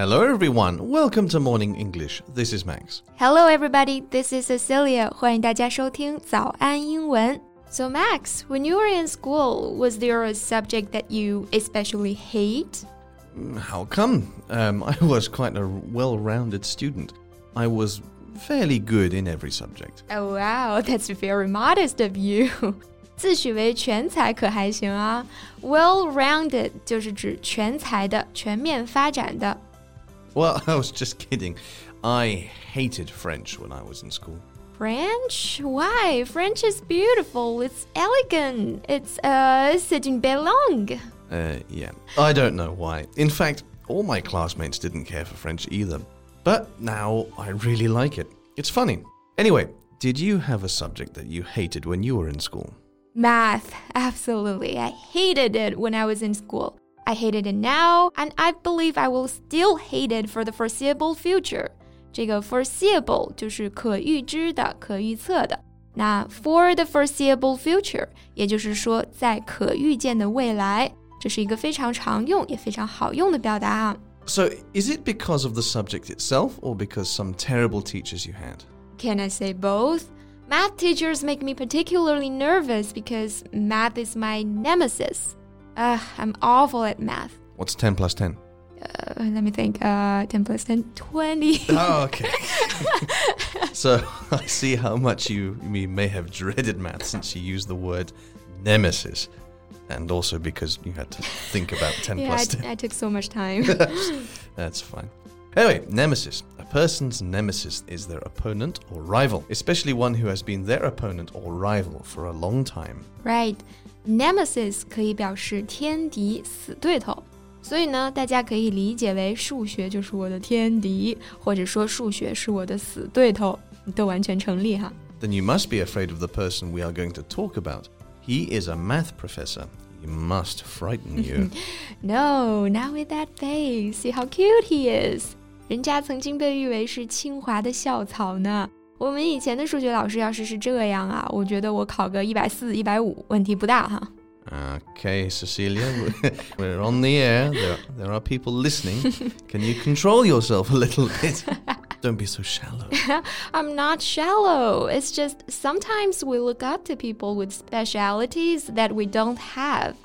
Hello, everyone. Welcome to Morning English. This is Max. Hello, everybody. This is Cecilia. 欢迎大家收听早安英文。So, Max, when you were in school, was there a subject that you especially hate? How come? Um, I was quite a well rounded student. I was fairly good in every subject. Oh, wow, that's very modest of you. 自诩为全才可还行啊？Well-rounded 就是指全才的、全面发展的。 Well, I was just kidding. I hated French when I was in school. French? Why? French is beautiful. It's elegant. It's uh, c'est une belle langue. Uh, yeah. I don't know why. In fact, all my classmates didn't care for French either. But now I really like it. It's funny. Anyway, did you have a subject that you hated when you were in school? Math, absolutely. I hated it when I was in school. I hated it now, and I believe I will still hate it for the foreseeable future. 这个 foreseeable 就是可预知的、可预测的。那 for the foreseeable future，也就是说在可预见的未来，这是一个非常常用也非常好用的表达。So, is it because of the subject itself or because some terrible teachers you had? Can I say both? Math teachers make me particularly nervous because math is my nemesis. Uh, I'm awful at math. What's 10 plus 10? Uh, let me think. Uh, 10 plus 10, 20. Oh, okay. so I see how much you, you may have dreaded math since you used the word nemesis. And also because you had to think about 10 yeah, plus I, 10. I took so much time. That's fine. Anyway, nemesis. A person's nemesis is their opponent or rival, especially one who has been their opponent or rival for a long time. right. Nemesis 可以表示天敌、死对头。所以呢，大家可以理解为数学就是我的天敌，或者说数学是我的死对头，都完全成立哈。 Then you must be afraid of the person we are going to talk about. He is a math professor. He must frighten you. No, not with that face. See how cute he is. 人家曾经被誉为是清华的校草呢。我们以前的数学老师要是是这样啊，我觉得我考个一百四、一百五问题不大哈。 Okay, Cecilia, we're on the air. There, there are people listening. Can you control yourself a little bit? Don't be so shallow. I'm not shallow. It's just sometimes we look up to people with specialities that we don't have.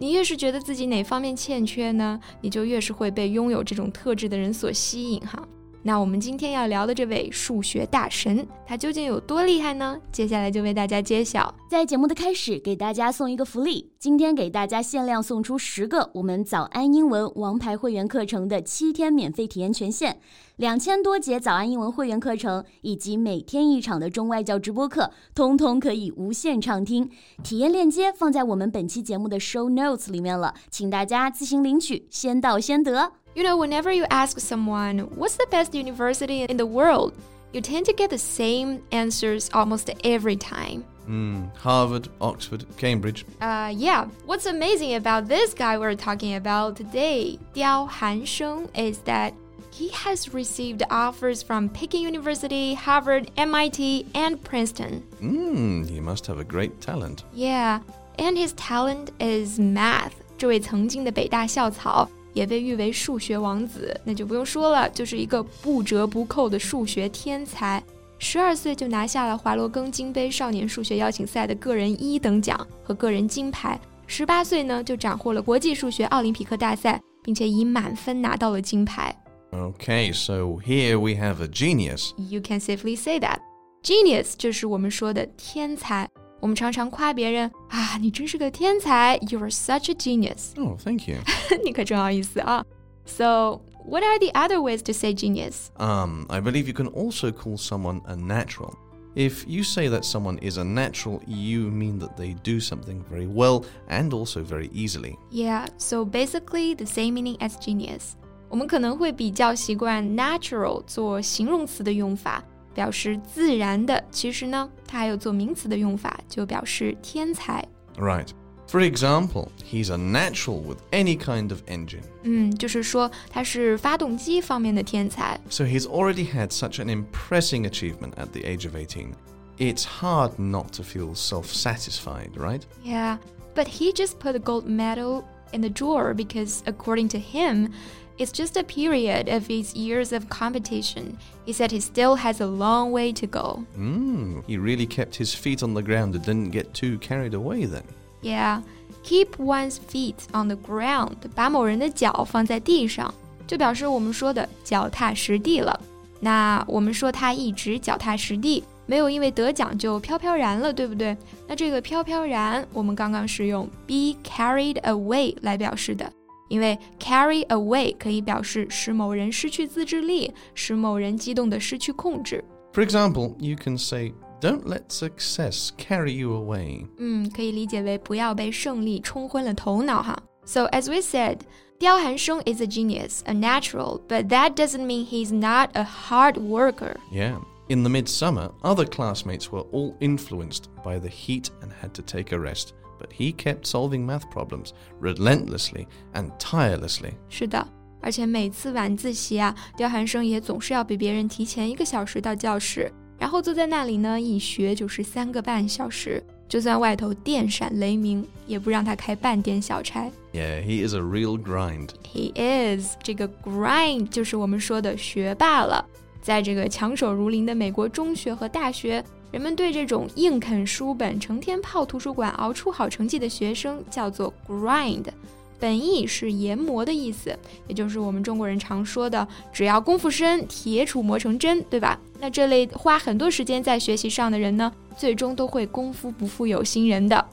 你越是觉得自己哪方面欠缺呢，你就越是会被拥有这种特质的人所吸引哈。那我们今天要聊的这位数学大神，他究竟有多厉害呢？接下来就为大家揭晓。在节目的开始，给大家送一个福利，今天给大家限量送出十个我们早安英文王牌会员课程的七天免费体验权限，两千多节早安英文会员课程以及每天一场的中外教直播课，通通可以无限畅听。体验链接放在我们本期节目的 show notes 里面了，请大家自行领取，先到先得。You know, whenever you ask someone, what's the best university in the world? You tend to get the same answers almost every time. Hmm, Harvard, Oxford, Cambridge. Uh, yeah. What's amazing about this guy we're talking about today, Diao Hansheng, is that he has received offers from Peking University, Harvard, MIT, and Princeton. Hmm, he must have a great talent. Yeah, and his talent is math. 这位曾经的北大校草 也被誉为数学王子，那就不用说了，就是一个不折不扣的数学天才。十二岁就拿下了华罗庚金杯少年数学邀请赛的个人一等奖和个人金牌。十八岁呢就斩获了国际数学奥林匹克大赛，并且以满分拿到了金牌。Okay, so here we have a genius. You can safely say that. Genius 就是我们说的天才。我们常常夸别人啊，你真是个天才，You are such a genius 。 Oh, thank you. 你可真好意思啊。So, what are the other ways to say genius? Um, I believe you can also call someone a natural. If you say that someone is a natural, you mean that they do something very well and also very easily. Yeah, so basically the same meaning as genius. 我们可能会比较习惯 natural 做形容词的用法， 表示自然的。其实呢，它还有做名词的用法，就表示天才。 Right. For example, he's a natural with any kind of engine. 嗯，就是说他是发动机方面的天才。 So he's already had such an impressing achievement at the age of 18. It's hard not to feel self satisfied, right? Yeah, but he just put a gold medal in the drawer because, according to him, it's just a period of his years of competition. He said he still has a long way to go. Mm, he really kept his feet on the ground and didn't get too carried away then. Yeah, keep one's feet on the ground，把某人的脚放在地上，就表示我们说的脚踏实地了。那我们说他一直脚踏实地，没有因为得奖就飘飘然了，对不对？那这个飘飘然，我们刚刚是用 be carried away 来表示的， 因为 carry away 可以表示使某人失去自制力，使某人激动的失去控制。 For example, you can say, Don't let success carry you away. 嗯，可以理解为不要被胜利冲昏了头脑哈。So as we said, 刁寒生 is a genius, a natural, but that doesn't mean he's not a hard worker. Yeah. In the midsummer, other classmates were all influenced by the heat and had to take a rest, but he kept solving math problems relentlessly and tirelessly. 是的,而且每次晚自习啊,刁晗生也总是要比别人提前一个小时到教室,然后坐在那里呢,以学就是三个半小时。yeah, he is a real grind. He is. 这个 grind 就是我们说的学霸了。在这个强手如林的美国中学和大学,人们对这种硬啃书本、成天泡图书馆熬出好成绩的学生叫做 grind，本意是研磨的意思，也就是我们中国人常说的“只要功夫深，铁杵磨成针”，对吧？那这类花很多时间在学习上的人呢，最终都会功夫不负有心人的。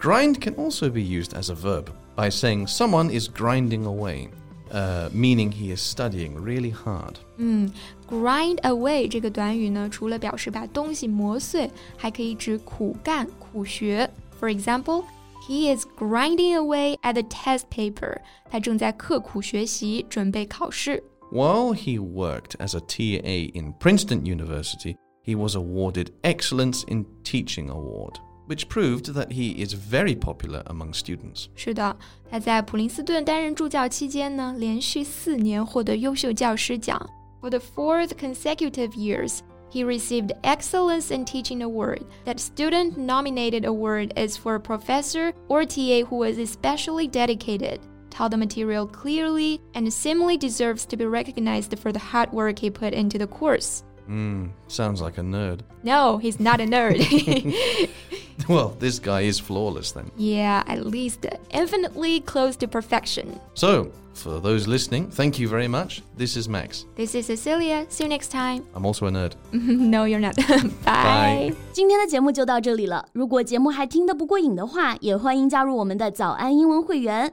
Grind can also be used as a verb by saying someone is grinding away, uh, meaning he is studying really hard. 嗯，grind away 这个短语呢，除了表示把东西磨碎，还可以指苦干、苦学。For example, he is grinding away at the test paper. 他正在刻苦学习，准备考试。 While he worked as a TA in Princeton University, he was awarded Excellence in Teaching Award, which proved that he is very popular among students. 是的，他在普林斯顿担任助教期间呢，连续四年获得优秀教师奖。For the fourth consecutive years, he received Excellence in Teaching Award. That student-nominated award is for a professor or TA who was especially dedicated, taught the material clearly, and similarly deserves to be recognized for the hard work he put into the course. Hmm, sounds like a nerd. No, he's not a nerd. well, this guy is flawless then. yeah, at least infinitely close to perfection. So, for those listening, thank you very much. This is Max. This is Cecilia. See you next time. I'm also a nerd. no, you're not. Bye. Bye. 今天的节目就到这里了。如果节目还听得不过瘾的话，也欢迎加入我们的早安英文会员。